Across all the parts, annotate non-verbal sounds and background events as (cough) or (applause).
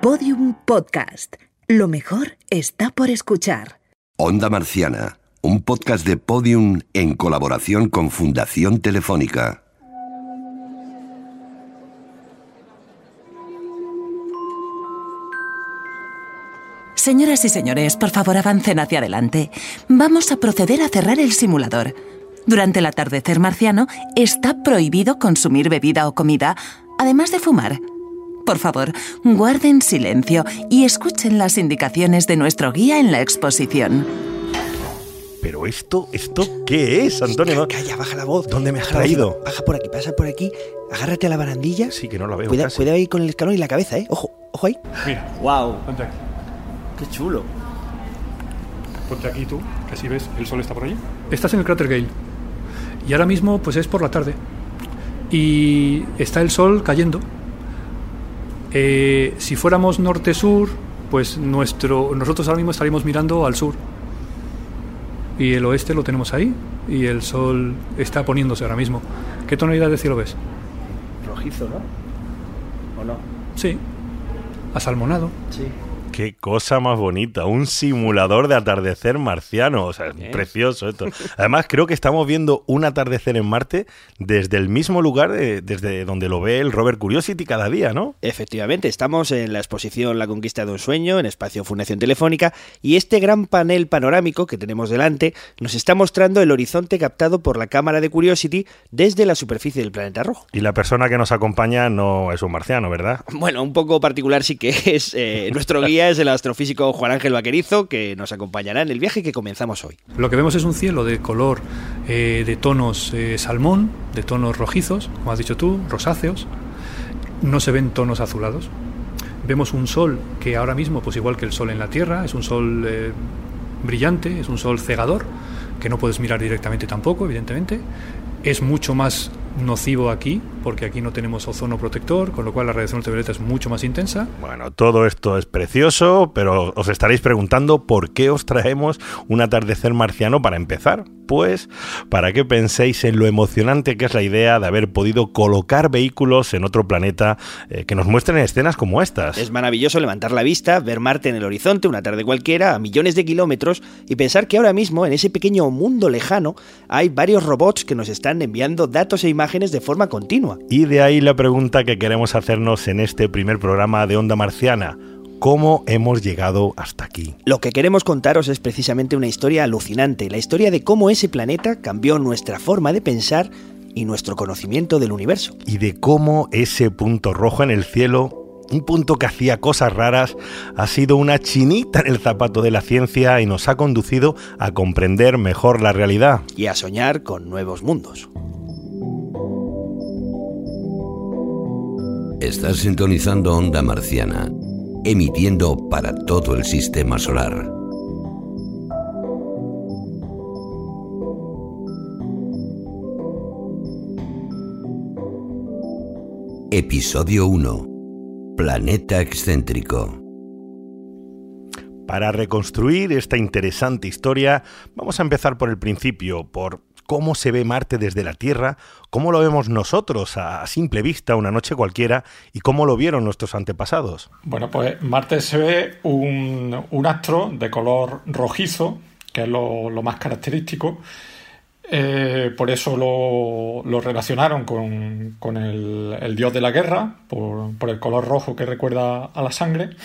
Podium Podcast. Lo mejor está por escuchar. Onda Marciana, un podcast de Podium en colaboración con Fundación Telefónica. Señoras y señores, por favor avancen hacia adelante. Vamos a proceder a cerrar el simulador. Durante el atardecer marciano está prohibido consumir bebida o comida, además de fumar. Por favor, guarden silencio y escuchen las indicaciones de nuestro guía en la exposición. Pero esto, ¿esto qué es, Antonio? Calla, baja la voz. ¿Dónde me has traído? Baja por aquí, pasa por aquí, agárrate a la barandilla. Sí, que no la veo Cuida- casi. cuidado ahí con el escalón y la cabeza, ¿eh? Ojo, ojo ahí. Mira, Wow, ponte aquí. qué chulo. Ponte aquí tú, que así ves, el sol está por allí. Estás en el cráter Gale. Y ahora mismo, pues es por la tarde. Y está el sol cayendo. Eh, si fuéramos norte-sur, pues nuestro, nosotros ahora mismo estaríamos mirando al sur. Y el oeste lo tenemos ahí. Y el sol está poniéndose ahora mismo. ¿Qué tonalidad de cielo ves? Rojizo, ¿no? ¿O no? Sí. Asalmonado. Sí. Qué cosa más bonita, un simulador de atardecer marciano, o sea, es ¿Eh? precioso esto. Además, creo que estamos viendo un atardecer en Marte desde el mismo lugar de- desde donde lo ve el rover Curiosity cada día, ¿no? Efectivamente, estamos en la exposición La conquista de un sueño, en espacio Fundación Telefónica, y este gran panel panorámico que tenemos delante nos está mostrando el horizonte captado por la cámara de Curiosity desde la superficie del planeta rojo. Y la persona que nos acompaña no es un marciano, ¿verdad? Bueno, un poco particular sí que es. eh, nuestro guía es el astrofísico Juan Ángel Vaquerizo, que nos acompañará en el viaje que comenzamos hoy. Lo que vemos es un cielo de color eh, de tonos eh, salmón, de tonos rojizos, como has dicho tú, rosáceos. No se ven tonos azulados. Vemos un sol que ahora mismo, pues igual que el sol en la Tierra, es un sol eh, brillante, es un sol cegador, que no puedes mirar directamente tampoco, evidentemente. Es mucho más nocivo aquí, porque aquí no tenemos ozono protector, con lo cual la radiación ultravioleta es mucho más intensa. Bueno, todo esto es precioso, pero os estaréis preguntando por qué os traemos un atardecer marciano para empezar. Pues para que penséis en lo emocionante que es la idea de haber podido colocar vehículos en otro planeta eh, que nos muestren escenas como estas. Es maravilloso levantar la vista, ver Marte en el horizonte una tarde cualquiera, a millones de kilómetros, y pensar que ahora mismo, en ese pequeño mundo lejano, hay varios robots que nos están enviando datos e imágenes de forma continua. Y de ahí la pregunta que queremos hacernos en este primer programa de Onda Marciana. ¿Cómo hemos llegado hasta aquí? Lo que queremos contaros es precisamente una historia alucinante, la historia de cómo ese planeta cambió nuestra forma de pensar y nuestro conocimiento del universo. y de cómo ese punto rojo en el cielo, un punto que hacía cosas raras, ha sido una chinita en el zapato de la ciencia y nos ha conducido a comprender mejor la realidad. y a soñar con nuevos mundos. Estás sintonizando Onda Marciana, emitiendo para todo el sistema solar. Episodio 1. Planeta excéntrico. Para reconstruir esta interesante historia, vamos a empezar por el principio, por cómo se ve Marte desde la Tierra, cómo lo vemos nosotros a simple vista una noche cualquiera y cómo lo vieron nuestros antepasados. Bueno, pues Marte se ve un, astro de color rojizo, que es lo, lo más característico. Eh, por eso lo, lo relacionaron con, con el, el dios de la guerra, por, por el color rojo que recuerda a la sangre.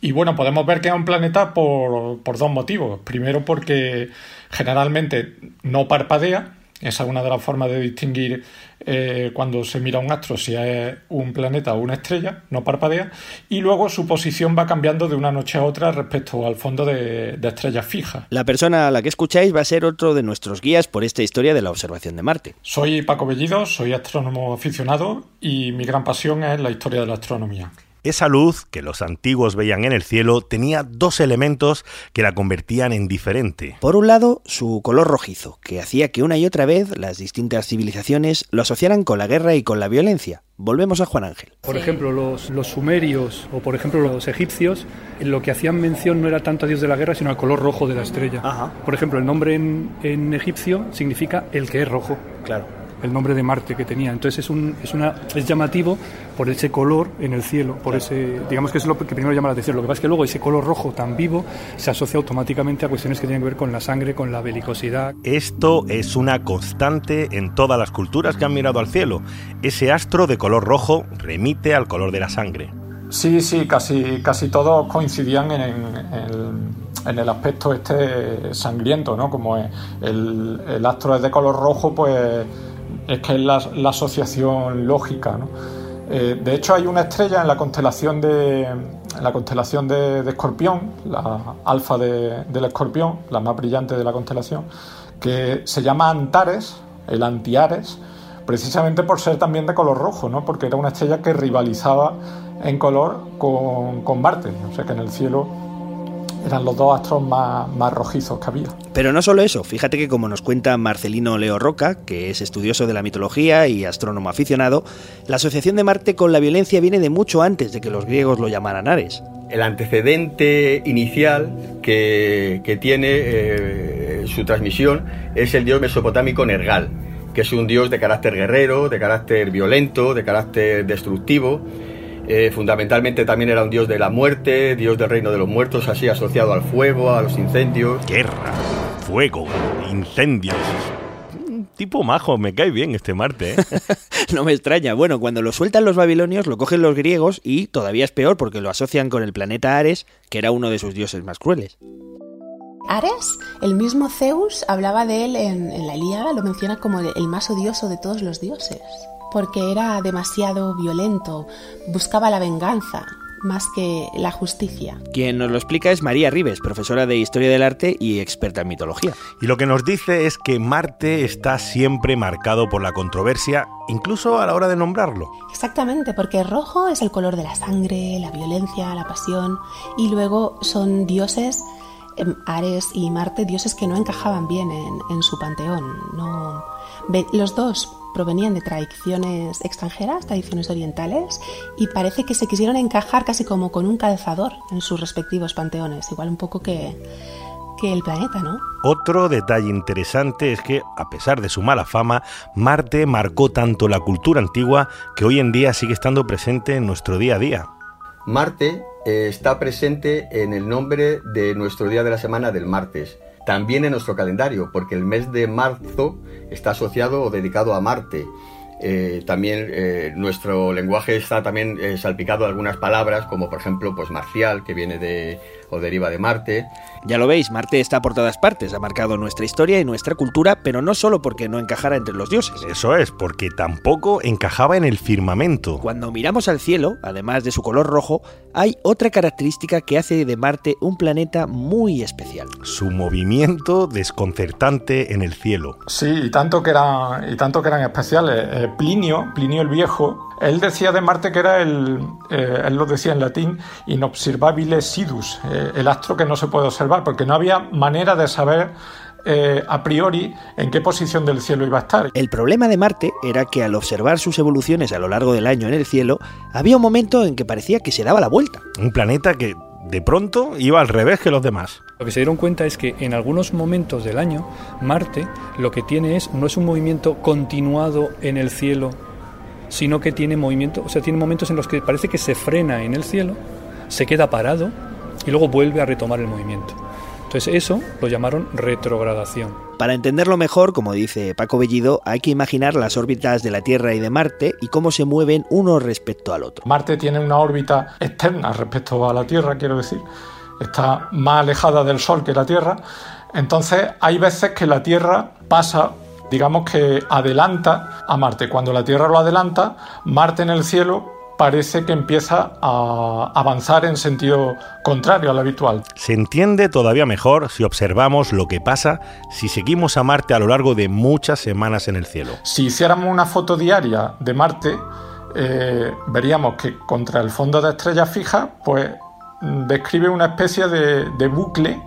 Y bueno, podemos ver que es un planeta por, por dos motivos. Primero porque generalmente no parpadea. Esa es una de las formas de distinguir eh, cuando se mira un astro si es un planeta o una estrella, no parpadea. Y luego su posición va cambiando de una noche a otra respecto al fondo de, de estrellas fijas. La persona a la que escucháis va a ser otro de nuestros guías por esta historia de la observación de Marte. Soy Paco Bellido, soy astrónomo aficionado y mi gran pasión es la historia de la astronomía. Esa luz que los antiguos veían en el cielo tenía dos elementos que la convertían en diferente. Por un lado, su color rojizo, que hacía que una y otra vez las distintas civilizaciones lo asociaran con la guerra y con la violencia. Volvemos a Juan Ángel. Por ejemplo, los, los sumerios o por ejemplo los egipcios, en lo que hacían mención no era tanto a Dios de la guerra, sino al color rojo de la estrella. Ajá. Por ejemplo, el nombre en, en egipcio significa el que es rojo. Claro. El nombre de Marte que tenía. Entonces es, un, es, una, es llamativo por ese color en el cielo, por ese, digamos que es lo que primero llama la atención. Lo que pasa es que luego ese color rojo tan vivo se asocia automáticamente a cuestiones que tienen que ver con la sangre, con la belicosidad. Esto es una constante en todas las culturas que han mirado al cielo. Ese astro de color rojo remite al color de la sangre. Sí, sí, casi, casi todos coincidían en, el aspecto este sangriento, ¿no? Como el, astro es de color rojo, pues es que es la, asociación lógica, ¿no? Eh, de hecho, hay una estrella en la constelación de, la constelación de, Escorpión, la alfa del Escorpión, la más brillante de la constelación, que se llama Antares, el Antiares, precisamente por ser también de color rojo, ¿no? Porque era una estrella que rivalizaba en color con, con Marte, o sea que en el cielo eran los dos astros más, más, rojizos que había. Pero no solo eso, fíjate que como nos cuenta Marcelino Leo Roca, que es estudioso de la mitología y astrónomo aficionado, la asociación de Marte con la violencia viene de mucho antes de que los griegos lo llamaran Ares. El antecedente inicial que, que tiene eh, su transmisión es el dios mesopotámico Nergal, que es un dios de carácter guerrero, de carácter violento, de carácter destructivo, eh, fundamentalmente también era un dios de la muerte, dios del reino de los muertos, así asociado al fuego, a los incendios. Guerra, fuego, incendios. Tipo majo, me cae bien este Marte. ¿eh? (laughs) no me extraña. Bueno, cuando lo sueltan los babilonios, lo cogen los griegos y todavía es peor porque lo asocian con el planeta Ares, que era uno de sus dioses más crueles. Ares, el mismo Zeus hablaba de él en, en la Ilíada, lo menciona como el más odioso de todos los dioses porque era demasiado violento, buscaba la venganza más que la justicia. Quien nos lo explica es María Rives, profesora de Historia del Arte y experta en mitología. Y lo que nos dice es que Marte está siempre marcado por la controversia, incluso a la hora de nombrarlo. Exactamente, porque rojo es el color de la sangre, la violencia, la pasión, y luego son dioses em, Ares y Marte, dioses que no encajaban bien en, en su panteón. No, los dos provenían de tradiciones extranjeras, tradiciones orientales, y parece que se quisieron encajar casi como con un calzador en sus respectivos panteones, igual un poco que, que el planeta, ¿no? Otro detalle interesante es que, a pesar de su mala fama, Marte marcó tanto la cultura antigua que hoy en día sigue estando presente en nuestro día a día. Marte eh, está presente en el nombre de nuestro día de la semana del martes también en nuestro calendario, porque el mes de marzo está asociado o dedicado a Marte. Eh, también eh, nuestro lenguaje está también eh, salpicado de algunas palabras, como por ejemplo, pues marcial, que viene de o deriva de Marte. Ya lo veis, Marte está por todas partes, ha marcado nuestra historia y nuestra cultura, pero no solo porque no encajara entre los dioses. Eso es, porque tampoco encajaba en el firmamento. Cuando miramos al cielo, además de su color rojo, hay otra característica que hace de Marte un planeta muy especial. Su movimiento desconcertante en el cielo. Sí, y tanto que eran, y tanto que eran especiales. Eh, Plinio, Plinio el Viejo, él decía de Marte que era el, eh, él lo decía en latín, inobservabile sidus, eh, el astro que no se puede observar, porque no había manera de saber eh, a priori en qué posición del cielo iba a estar. El problema de Marte era que al observar sus evoluciones a lo largo del año en el cielo, había un momento en que parecía que se daba la vuelta. Un planeta que de pronto iba al revés que los demás. Lo que se dieron cuenta es que en algunos momentos del año, Marte lo que tiene es, no es un movimiento continuado en el cielo sino que tiene movimiento, o sea, tiene momentos en los que parece que se frena en el cielo, se queda parado y luego vuelve a retomar el movimiento. Entonces eso lo llamaron retrogradación. Para entenderlo mejor, como dice Paco Bellido, hay que imaginar las órbitas de la Tierra y de Marte y cómo se mueven uno respecto al otro. Marte tiene una órbita externa respecto a la Tierra, quiero decir. Está más alejada del Sol que la Tierra. Entonces hay veces que la Tierra pasa digamos que adelanta a Marte. Cuando la Tierra lo adelanta, Marte en el cielo parece que empieza a avanzar en sentido contrario al habitual. Se entiende todavía mejor si observamos lo que pasa si seguimos a Marte a lo largo de muchas semanas en el cielo. Si hiciéramos una foto diaria de Marte, eh, veríamos que contra el fondo de estrellas fijas, pues describe una especie de bucle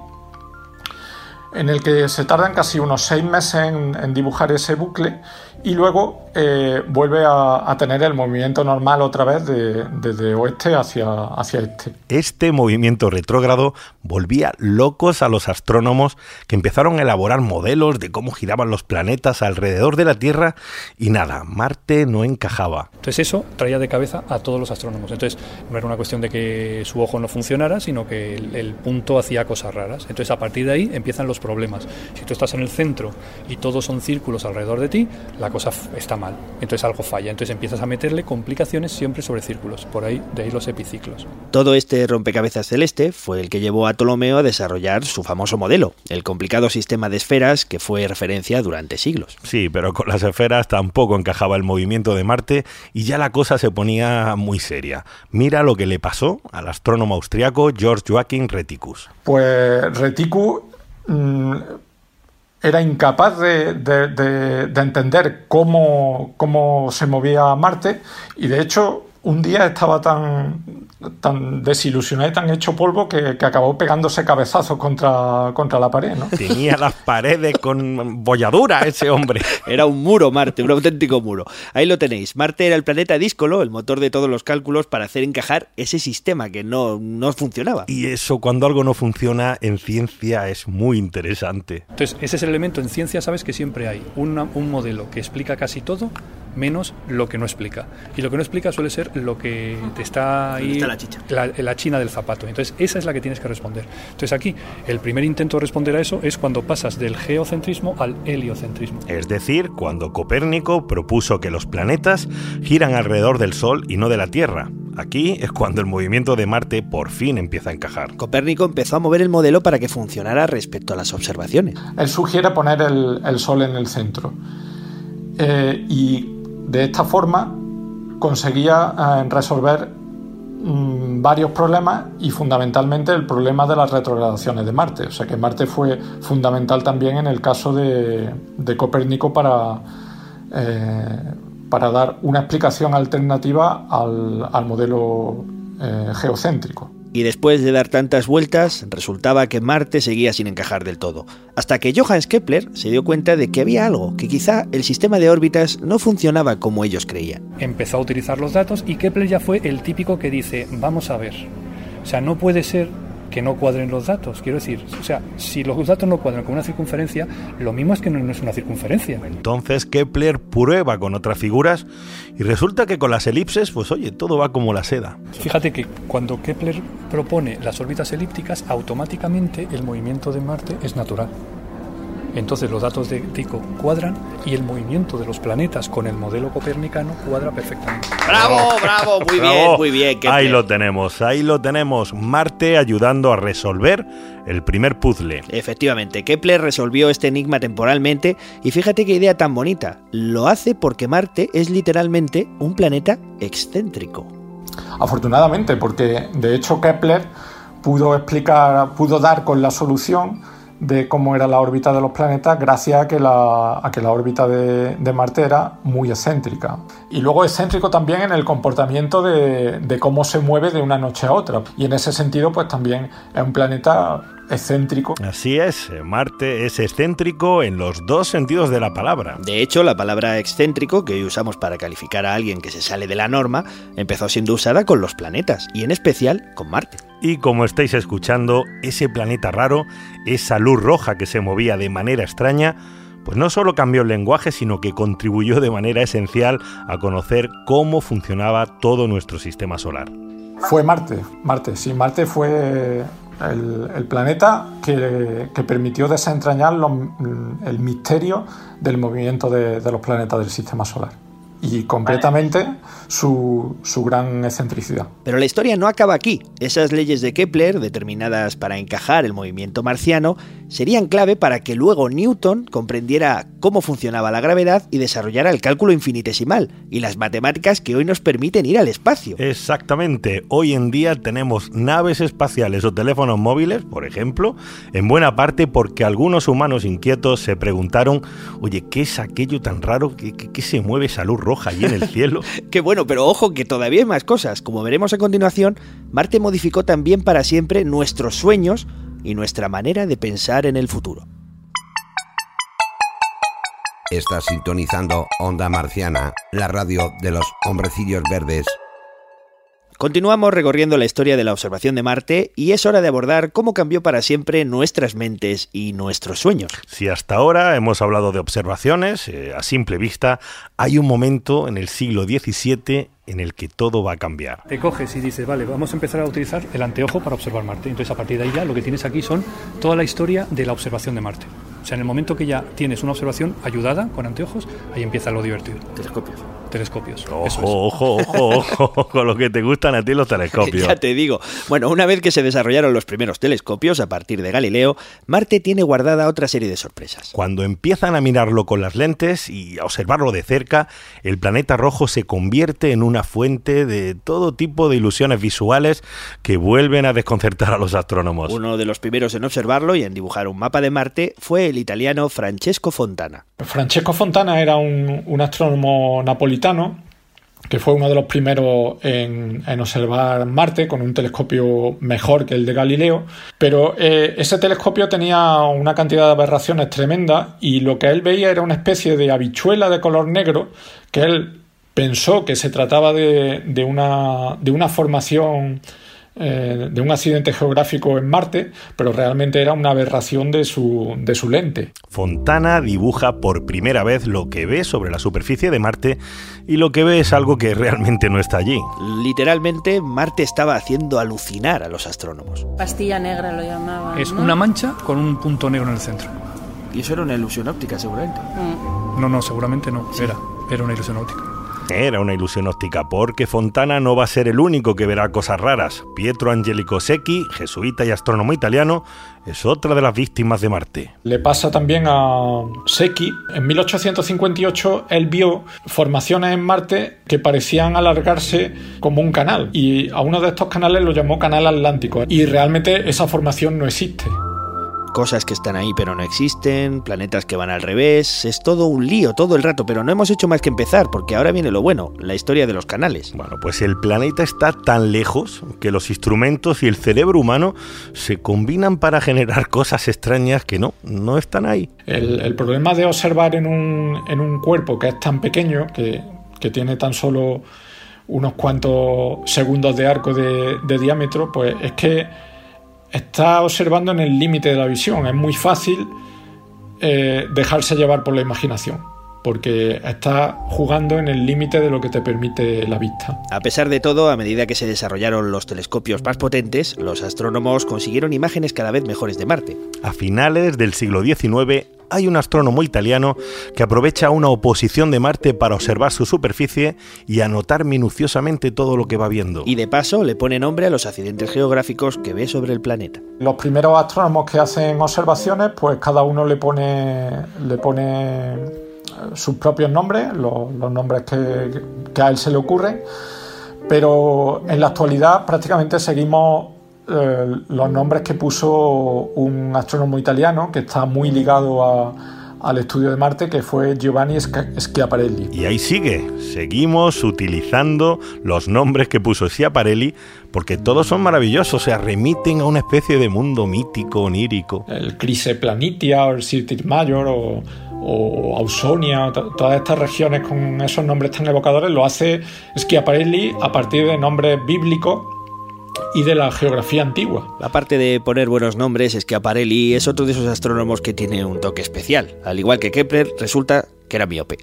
en el que se tardan casi unos seis meses en, dibujar ese bucle y luego eh, vuelve a, tener el movimiento normal otra vez desde oeste hacia, hacia este. Este movimiento retrógrado volvía locos a los astrónomos que empezaron a elaborar modelos de cómo giraban los planetas alrededor de la Tierra y nada, Marte no encajaba. Entonces eso traía de cabeza a todos los astrónomos. Entonces no era una cuestión de que su ojo no funcionara, sino que el, el punto hacía cosas raras. Entonces a partir de ahí empiezan los problemas. Si tú estás en el centro y todos son círculos alrededor de ti, la cosa está mal, entonces algo falla, entonces empiezas a meterle complicaciones siempre sobre círculos, por ahí de ahí los epiciclos. Todo este rompecabezas celeste fue el que llevó a Ptolomeo a desarrollar su famoso modelo, el complicado sistema de esferas que fue referencia durante siglos. Sí, pero con las esferas tampoco encajaba el movimiento de Marte y ya la cosa se ponía muy seria. Mira lo que le pasó al astrónomo austriaco George Joachim Reticus. Pues Reticus mm, era incapaz de, entender cómo, cómo se movía Marte y de hecho un día estaba tan, tan desilusionado y tan hecho polvo que, acabó pegándose cabezazos contra, contra la pared. ¿no? Tenía las paredes con bolladura ese hombre. Era un muro Marte, un auténtico muro. Ahí lo tenéis. Marte era el planeta díscolo, el motor de todos los cálculos para hacer encajar ese sistema que no, no funcionaba. Y eso cuando algo no funciona en ciencia es muy interesante. Entonces, ese es el elemento en ciencia, sabes que siempre hay un modelo que explica casi todo menos lo que no explica. Y lo que no explica suele ser lo que te está ahí. Está la, chicha? La, china del zapato. Entonces, esa es la que tienes que responder. Entonces, aquí, el primer intento de responder a eso es cuando pasas del geocentrismo al heliocentrismo. Es decir, cuando Copérnico propuso que los planetas giran alrededor del Sol y no de la Tierra. Aquí es cuando el movimiento de Marte por fin empieza a encajar. Copérnico empezó a mover el modelo para que funcionara respecto a las observaciones. Él sugiere poner el, Sol en el centro. Eh, y de esta forma conseguía eh, resolver mm, varios problemas y fundamentalmente el problema de las retrogradaciones de Marte. O sea que Marte fue fundamental también en el caso de, Copérnico para, eh, para dar una explicación alternativa al, modelo eh, geocéntrico y después de dar tantas vueltas resultaba que Marte seguía sin encajar del todo, hasta que Johannes Kepler se dio cuenta de que había algo, que quizá el sistema de órbitas no funcionaba como ellos creían. Empezó a utilizar los datos y Kepler ya fue el típico que dice, vamos a ver, o sea, no puede ser que no cuadren los datos. Quiero decir, o sea, si los datos no cuadran con una circunferencia, lo mismo es que no, es una circunferencia. Entonces Kepler prueba con otras figuras y resulta que con las elipses, pues oye, todo va como la seda. Fíjate que cuando Kepler propone las órbitas elípticas, automáticamente el movimiento de Marte es natural. Entonces los datos de Tycho cuadran y el movimiento de los planetas con el modelo copernicano cuadra perfectamente. ¡Bravo, bravo! Muy bien, muy bien. Ahí lo tenemos, ahí lo tenemos. Marte ayudando a resolver el primer puzzle. Efectivamente, Kepler resolvió este enigma temporalmente y fíjate qué idea tan bonita. Lo hace porque Marte es literalmente un planeta excéntrico. Afortunadamente, porque de hecho Kepler pudo explicar, pudo dar con la solución de cómo era la órbita de los planetas gracias a que la, a que la órbita de, Marte era muy excéntrica. Y luego excéntrico también en el comportamiento de, de, cómo se mueve de una noche a otra. Y en ese sentido, pues también es un planeta excéntrico. Así es, Marte es excéntrico en los dos sentidos de la palabra. De hecho, la palabra excéntrico, que hoy usamos para calificar a alguien que se sale de la norma, empezó siendo usada con los planetas, y en especial con Marte. Y como estáis escuchando, ese planeta raro, esa luz roja que se movía de manera extraña, pues no solo cambió el lenguaje, sino que contribuyó de manera esencial a conocer cómo funcionaba todo nuestro sistema solar. Fue Marte, Marte, sí, Marte fue el, planeta que, permitió desentrañar el misterio del movimiento de los planetas del sistema solar y completamente su, su, gran excentricidad. Pero la historia no acaba aquí. Esas leyes de Kepler, determinadas para encajar el movimiento marciano, serían clave para que luego Newton comprendiera cómo funcionaba la gravedad y desarrollara el cálculo infinitesimal y las matemáticas que hoy nos permiten ir al espacio. Exactamente. Hoy en día tenemos naves espaciales o teléfonos móviles, por ejemplo, en buena parte porque algunos humanos inquietos se preguntaron, oye, ¿qué es aquello tan raro que, que se mueve esa luz roja? allí en el cielo. (laughs) Qué bueno, pero ojo que todavía hay más cosas. Como veremos a continuación, Marte modificó también para siempre nuestros sueños y nuestra manera de pensar en el futuro. Estás sintonizando Onda Marciana, la radio de los hombrecillos verdes. Continuamos recorriendo la historia de la observación de Marte y es hora de abordar cómo cambió para siempre nuestras mentes y nuestros sueños. Si hasta ahora hemos hablado de observaciones, eh, a simple vista, hay un momento en el siglo XVII en el que todo va a cambiar. Te coges y dices, vale, vamos a empezar a utilizar el anteojo para observar Marte. Entonces, a partir de ahí ya lo que tienes aquí son toda la historia de la observación de Marte. O sea, en el momento que ya tienes una observación ayudada con anteojos, ahí empieza lo divertido. Telescopios. Telescopios. Ojo, es. ojo, ojo, ojo, con lo que te gustan a ti los telescopios. (laughs) Ya te digo. Bueno, una vez que se desarrollaron los primeros telescopios a partir de Galileo, Marte tiene guardada otra serie de sorpresas. Cuando empiezan a mirarlo con las lentes y a observarlo de cerca, el planeta rojo se convierte en una fuente de todo tipo de ilusiones visuales que vuelven a desconcertar a los astrónomos. Uno de los primeros en observarlo y en dibujar un mapa de Marte fue el italiano Francesco Fontana. Francesco Fontana era un, un astrónomo napolitano que fue uno de los primeros en, observar Marte con un telescopio mejor que el de Galileo, pero eh, ese telescopio tenía una cantidad de aberraciones tremenda y lo que él veía era una especie de habichuela de color negro que él pensó que se trataba de, una, de una formación eh, de un accidente geográfico en Marte, pero realmente era una aberración de su, de su lente. Fontana dibuja por primera vez lo que ve sobre la superficie de Marte y lo que ve es algo que realmente no está allí. Literalmente, Marte estaba haciendo alucinar a los astrónomos. Pastilla negra lo llamaban. Es ¿no? una mancha con un punto negro en el centro. Y eso era una ilusión óptica, seguramente. Mm. No, no, seguramente no. Era, era una ilusión óptica. Era una ilusión óptica, porque Fontana no va a ser el único que verá cosas raras. Pietro Angelico Secchi, jesuita y astrónomo italiano, es otra de las víctimas de Marte. Le pasa también a Secchi. En 1858 él vio formaciones en Marte que parecían alargarse como un canal y a uno de estos canales lo llamó Canal Atlántico y realmente esa formación no existe cosas que están ahí pero no existen, planetas que van al revés, es todo un lío todo el rato, pero no hemos hecho más que empezar, porque ahora viene lo bueno, la historia de los canales. Bueno, pues el planeta está tan lejos que los instrumentos y el cerebro humano se combinan para generar cosas extrañas que no, no están ahí. El, el problema de observar en un, en un, cuerpo que es tan pequeño, que, que tiene tan solo unos cuantos segundos de arco de, de diámetro, pues es que está observando en el límite de la visión. Es muy fácil eh, dejarse llevar por la imaginación, porque está jugando en el límite de lo que te permite la vista. A pesar de todo, a medida que se desarrollaron los telescopios más potentes, los astrónomos consiguieron imágenes cada vez mejores de Marte. A finales del siglo XIX, hay un astrónomo italiano que aprovecha una oposición de Marte para observar su superficie y anotar minuciosamente todo lo que va viendo. Y de paso le pone nombre a los accidentes geográficos que ve sobre el planeta. Los primeros astrónomos que hacen observaciones, pues cada uno le pone, le pone sus propios nombres, los, los nombres que, que a él se le ocurren, pero en la actualidad prácticamente seguimos eh, los nombres que puso un astrónomo italiano que está muy ligado a, al estudio de Marte, que fue Giovanni Schiaparelli. Y ahí sigue, seguimos utilizando los nombres que puso Schiaparelli porque todos son maravillosos, o sea, remiten a una especie de mundo mítico, onírico. El Crise Planitia, o el Sirtis Mayor, o, o Ausonia, todas estas regiones con esos nombres tan evocadores, lo hace Schiaparelli a partir de nombres bíblicos y de la geografía antigua. Aparte de poner buenos nombres, Schiaparelli es otro de esos astrónomos que tiene un toque especial. Al igual que Kepler, resulta que era miope.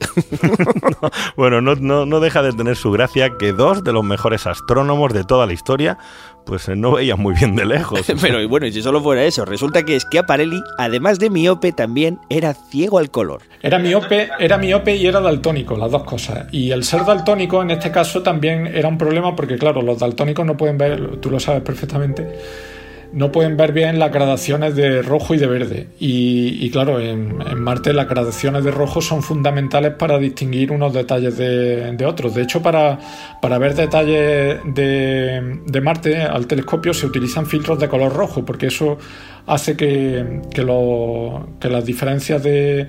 no, (laughs) (laughs) bueno, no, no, no, deja de tener su gracia que dos de los mejores astrónomos de toda la historia pues no veían muy bien de lejos. (laughs) Pero bueno, y si solo fuera eso, resulta que Schiaparelli, además de miope, también era ciego al color. Era miope, era miope y era daltónico, las dos cosas. Y el ser daltónico en este caso también era un problema porque claro, los daltónicos no pueden ver, tú lo sabes perfectamente, no pueden ver bien las gradaciones de rojo y de verde. Y, y claro, en, Marte las gradaciones de rojo son fundamentales para distinguir unos detalles de, de otros. De hecho, para, para ver detalles de, de, Marte al telescopio se utilizan filtros de color rojo, porque eso hace que, que, lo, que las diferencias de,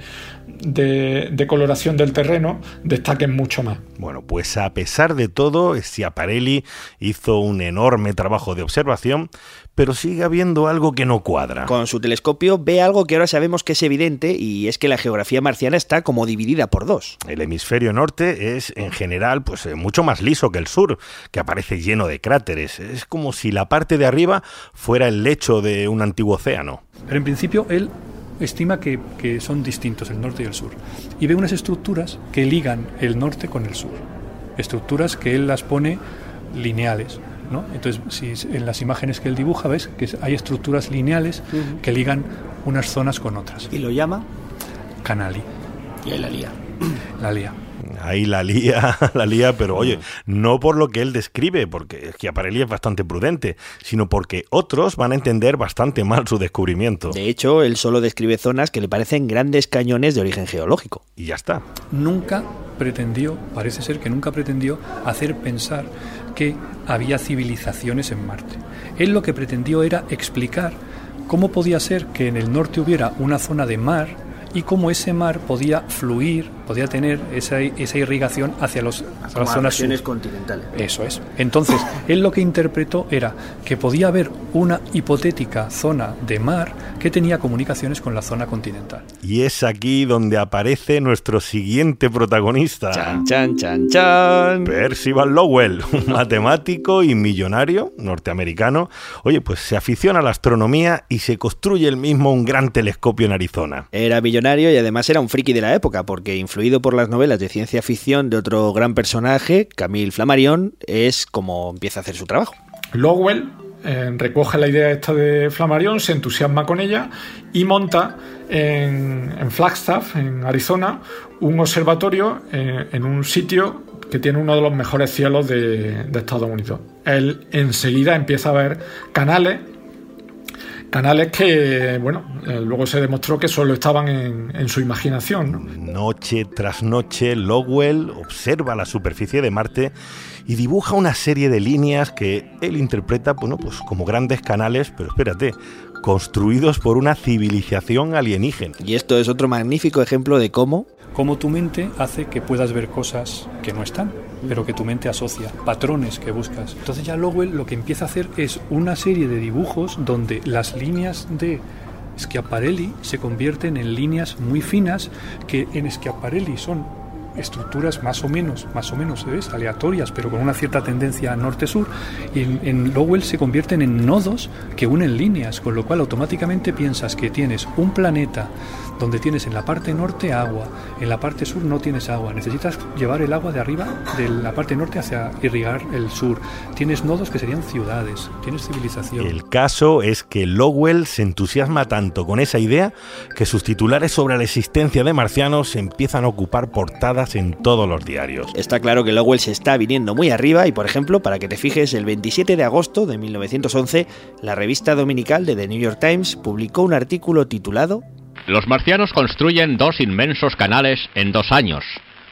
de, de, coloración del terreno destaquen mucho más. Bueno, pues a pesar de todo, Schiaparelli hizo un enorme trabajo de observación, pero sigue habiendo algo que no cuadra. Con su telescopio ve algo que ahora sabemos que es evidente y es que la geografía marciana está como dividida por dos. El hemisferio norte es en general pues eh, mucho más liso que el sur, que aparece lleno de cráteres. Es como si la parte de arriba fuera el lecho de un antiguo océano. Pero en principio él estima que, que, son distintos el norte y el sur. Y ve unas estructuras que ligan el norte con el sur. Estructuras que él las pone lineales. ¿No? Entonces, si en las imágenes que él dibuja ves que hay estructuras lineales uh -huh. que ligan unas zonas con otras. ¿Y lo llama? Canali. Y ahí la lía. La lía. Ahí la lía, (laughs) la lía, pero oye, no por lo que él describe, porque Schiaparelli es bastante prudente, sino porque otros van a entender bastante mal su descubrimiento. De hecho, él solo describe zonas que le parecen grandes cañones de origen geológico. Y ya está. Nunca pretendió, parece ser que nunca pretendió hacer pensar que había civilizaciones en Marte. Él lo que pretendió era explicar cómo podía ser que en el norte hubiera una zona de mar y cómo ese mar podía fluir, podía tener esa, esa irrigación hacia, los, hacia las zonas sur. continentales. Eso es. Entonces, él lo que interpretó era que podía haber una hipotética zona de mar que tenía comunicaciones con la zona continental. Y es aquí donde aparece nuestro siguiente protagonista. Chan, chan, chan, chan. Percival Lowell, (laughs) un matemático y millonario norteamericano. Oye, pues se aficiona a la astronomía y se construye él mismo un gran telescopio en Arizona. Era millonario y además era un friki de la época, porque influido por las novelas de ciencia ficción de otro gran personaje, Camille Flammarion, es como empieza a hacer su trabajo. Lowell eh, recoge la idea esta de Flammarion, se entusiasma con ella y monta en, en Flagstaff, en Arizona, un observatorio eh, en un sitio que tiene uno de los mejores cielos de, de Estados Unidos. Él enseguida empieza a ver canales canales que, bueno, eh, luego se demostró que solo estaban en, en, su imaginación. ¿no? Noche tras noche, Lowell observa la superficie de Marte y dibuja una serie de líneas que él interpreta, bueno, pues como grandes canales, pero espérate, construidos por una civilización alienígena. Y esto es otro magnífico ejemplo de cómo cómo tu mente hace que puedas ver cosas que no están, pero que tu mente asocia, patrones que buscas. Entonces ya Lowell lo que empieza a hacer es una serie de dibujos donde las líneas de Schiaparelli se convierten en líneas muy finas que en Schiaparelli son estructuras más o menos, más o menos ¿ves? aleatorias, pero con una cierta tendencia norte-sur, y en, en, Lowell se convierten en nodos que unen líneas, con lo cual automáticamente piensas que tienes un planeta donde tienes en la parte norte agua, en la parte sur no tienes agua, necesitas llevar el agua de arriba de la parte norte hacia irrigar el sur, tienes nodos que serían ciudades, tienes civilización. El caso es que Lowell se entusiasma tanto con esa idea que sus titulares sobre la existencia de marcianos empiezan a ocupar portadas en todos los diarios. Está claro que Lowell se está viniendo muy arriba y, por ejemplo, para que te fijes, el 27 de agosto de 1911, la revista dominical de The New York Times publicó un artículo titulado Los marcianos construyen dos inmensos canales en dos años.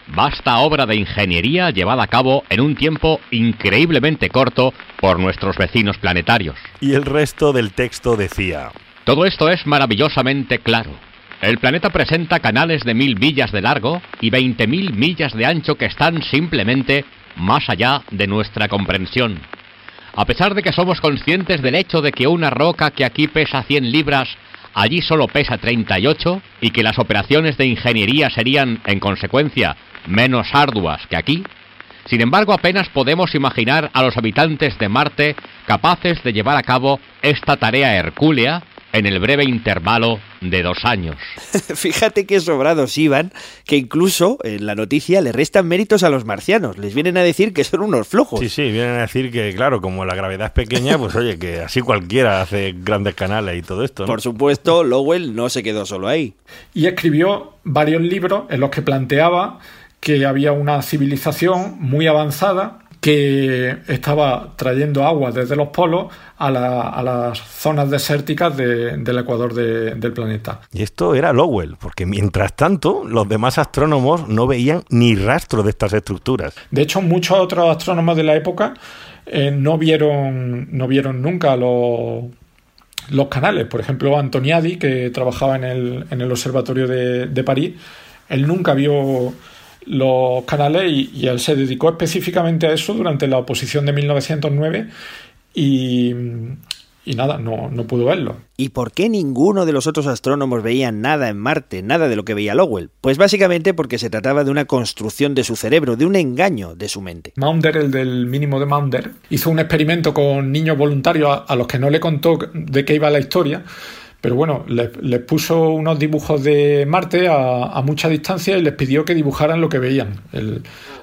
Vasta obra de ingeniería llevada a cabo en un tiempo increíblemente corto por nuestros vecinos planetarios. Y el resto del texto decía... Todo esto es maravillosamente claro. El planeta presenta canales de mil millas de largo y 20.000 millas de ancho que están simplemente más allá de nuestra comprensión. A pesar de que somos conscientes del hecho de que una roca que aquí pesa 100 libras allí solo pesa 38 y que las operaciones de ingeniería serían, en consecuencia, menos arduas que aquí, sin embargo apenas podemos imaginar a los habitantes de Marte capaces de llevar a cabo esta tarea hercúlea en el breve intervalo de dos años. (laughs) Fíjate qué sobrados iban, que incluso en la noticia le restan méritos a los marcianos. Les vienen a decir que son unos flojos. Sí, sí, vienen a decir que, claro, como la gravedad es pequeña, pues oye, que así cualquiera hace grandes canales y todo esto. ¿no? Por supuesto, Lowell no se quedó solo ahí. Y escribió varios libros en los que planteaba que había una civilización muy avanzada que estaba trayendo agua desde los polos a, la, a las zonas desérticas de, del ecuador de, del planeta. Y esto era Lowell, porque mientras tanto los demás astrónomos no veían ni rastro de estas estructuras. De hecho, muchos otros astrónomos de la época eh, no, vieron, no vieron nunca los, los canales. Por ejemplo, Antoniadi, que trabajaba en el, en el observatorio de, de París, Él nunca vio los canales y, y él se dedicó específicamente a eso durante la oposición de 1909 y, y nada, no, no pudo verlo. ¿Y por qué ninguno de los otros astrónomos veía nada en Marte, nada de lo que veía Lowell? Pues básicamente porque se trataba de una construcción de su cerebro, de un engaño de su mente. Maunder, el del mínimo de Maunder, hizo un experimento con niños voluntarios a, a los que no le contó de qué iba la historia, pero bueno, les, puso unos dibujos de Marte a, a, mucha distancia y les pidió que dibujaran lo que veían.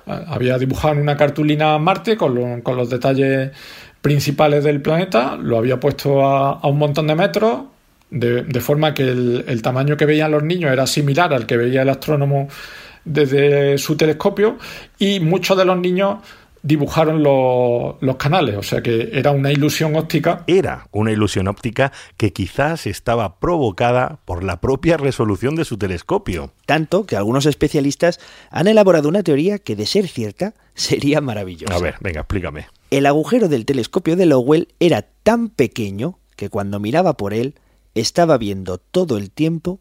Había dibujado en una cartulina Marte con, lo, con los detalles principales del planeta, lo había puesto a, a un montón de metros, de, de forma que el, el, tamaño que veían los niños era similar al que veía el astrónomo desde su telescopio y muchos de los niños dibujaron los, los, canales, o sea que era una ilusión óptica. Era una ilusión óptica que quizás estaba provocada por la propia resolución de su telescopio. Tanto que algunos especialistas han elaborado una teoría que, de ser cierta, sería maravillosa. A ver, venga, explícame. El agujero del telescopio de Lowell era tan pequeño que cuando miraba por él estaba viendo todo el tiempo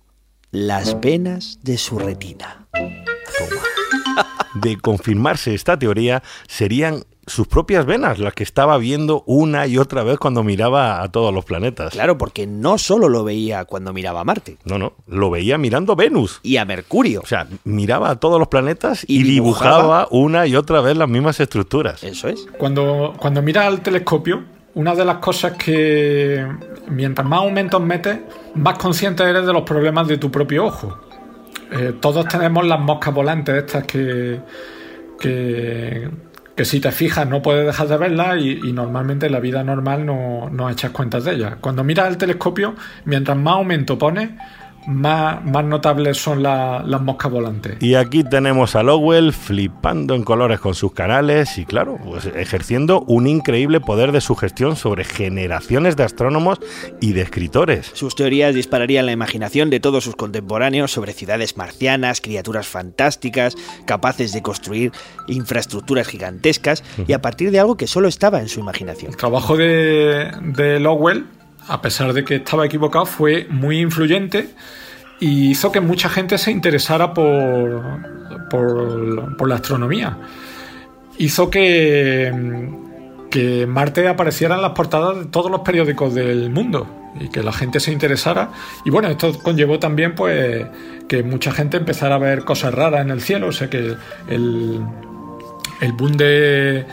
las venas de su retina. Toma de confirmarse esta teoría, serían sus propias venas las que estaba viendo una y otra vez cuando miraba a todos los planetas. Claro, porque no solo lo veía cuando miraba a Marte. No, no, lo veía mirando a Venus. Y a Mercurio. O sea, miraba a todos los planetas y, y dibujaba, dibujaba, una y otra vez las mismas estructuras. Eso es. Cuando, cuando miras al telescopio, una de las cosas que mientras más aumentos metes, más consciente eres de los problemas de tu propio ojo. Eh, todos tenemos las moscas volantes estas que, que, si te fijas no puedes dejar de verlas y, y normalmente en la vida normal no, no, echas cuentas de ellas. Cuando miras el telescopio, mientras más aumento pones, más, más notables son la, las moscas volantes. Y aquí tenemos a Lowell flipando en colores con sus canales y claro, pues ejerciendo un increíble poder de sugestión sobre generaciones de astrónomos y de escritores. Sus teorías dispararían la imaginación de todos sus contemporáneos sobre ciudades marcianas, criaturas fantásticas, capaces de construir infraestructuras gigantescas y a partir de algo que solo estaba en su imaginación. El trabajo de, de Lowell a pesar de que estaba equivocado, fue muy influyente y hizo que mucha gente se interesara por, por, la astronomía. Hizo que, que, Marte apareciera en las portadas de todos los periódicos del mundo y que la gente se interesara. Y bueno, esto conllevó también pues que mucha gente empezara a ver cosas raras en el cielo, o sea que el, el boom de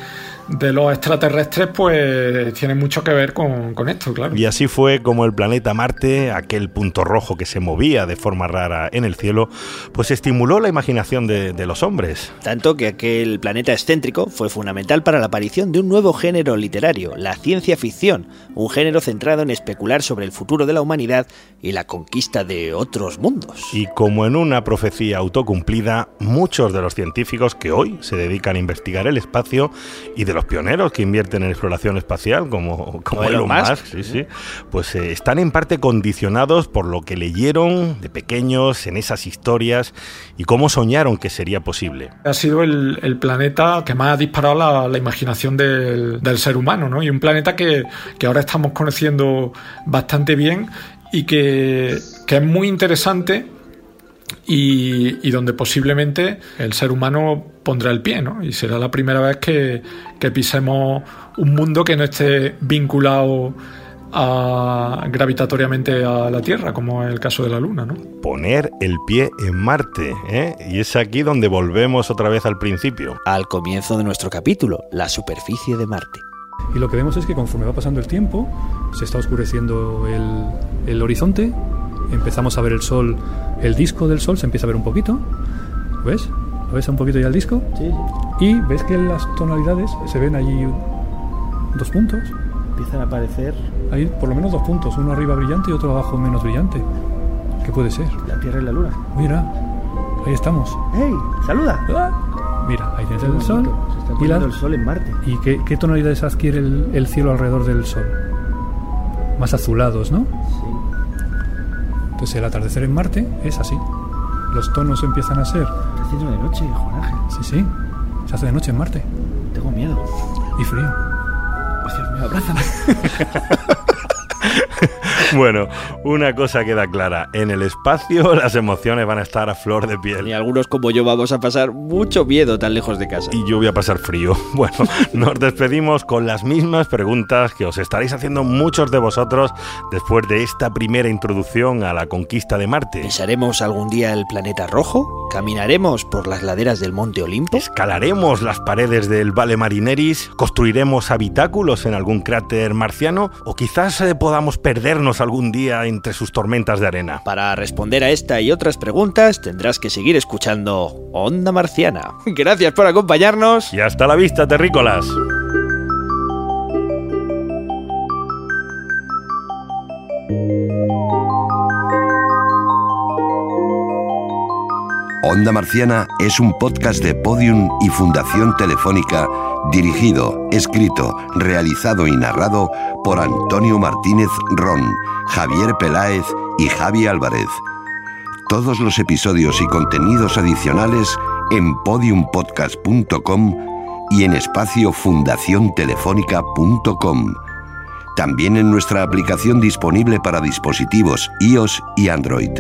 de los extraterrestres, pues tiene mucho que ver con, con, esto, claro. Y así fue como el planeta Marte, aquel punto rojo que se movía de forma rara en el cielo, pues estimuló la imaginación de, de los hombres. Tanto que aquel planeta excéntrico fue fundamental para la aparición de un nuevo género literario, la ciencia ficción, un género centrado en especular sobre el futuro de la humanidad y la conquista de otros mundos. Y como en una profecía autocumplida, muchos de los científicos que hoy se dedican a investigar el espacio y de los pioneros que invierten en exploración espacial, como, como Elon Musk, Musk sí, sí, pues eh, están en parte condicionados por lo que leyeron de pequeños en esas historias y cómo soñaron que sería posible. Ha sido el, el planeta que más ha disparado la, la imaginación del, del, ser humano, ¿no? Y un planeta que, que ahora estamos conociendo bastante bien y que, que es muy interesante y, y, donde posiblemente el ser humano pondrá el pie, ¿no? Y será la primera vez que, que pisemos un mundo que no esté vinculado a, gravitatoriamente a la Tierra, como es el caso de la Luna, ¿no? Poner el pie en Marte, ¿eh? Y es aquí donde volvemos otra vez al principio. Al comienzo de nuestro capítulo, la superficie de Marte. Y lo que vemos es que conforme va pasando el tiempo, se está oscureciendo el, el horizonte, empezamos a ver el sol, el disco del sol se empieza a ver un poquito. ¿Ves? ¿Lo ves un poquito ya el disco? Sí. Y ves que las tonalidades se ven allí dos puntos. Empiezan a aparecer. Hay por lo menos dos puntos, uno arriba brillante y otro abajo menos brillante. ¿Qué puede ser? La Tierra y la Luna. Mira, ahí estamos. ¡Hey! ¡Saluda! Ah, mira, ahí tienes el sol. Se está poniendo la... el sol en Marte. ¿Y qué, qué tonalidades adquiere el, el cielo alrededor del sol? Más azulados, ¿no? Sí. Entonces el atardecer en Marte es así. Los tonos empiezan a ser... Haciendo de noche, Juanaje. Sí, sí. Se hace de noche en Marte. Tengo miedo. Y frío. Oh, Dios mío, abrázame. (laughs) (laughs) Bueno, una cosa queda clara. En el espacio (laughs) las emociones van a estar a flor de piel. Y algunos como yo vamos a pasar mucho miedo tan lejos de casa. Y yo voy a pasar frío. (laughs) Bueno, nos despedimos con las mismas preguntas que os estaréis haciendo muchos de vosotros después de esta primera introducción a la conquista de Marte. ¿Pisaremos algún día el planeta rojo? ¿Caminaremos por las laderas del Monte Olimpo? ¿Escalaremos las paredes del Valle Marineris? ¿Construiremos habitáculos en algún cráter marciano? ¿O quizás eh, podamos perdernos algún día entre sus tormentas de arena? Para responder a esta y otras preguntas tendrás que seguir escuchando Onda Marciana. (laughs) Gracias por acompañarnos. Y hasta la vista, terrícolas. Onda Marciana es un podcast de Podium y Fundación Telefónica dirigido, escrito, realizado y narrado por Antonio Martínez Ron, Javier Peláez y Javi Álvarez. Todos los episodios y contenidos adicionales en podiumpodcast.com y en espacio fundaciontelefónica.com. También en nuestra aplicación disponible para dispositivos iOS y Android.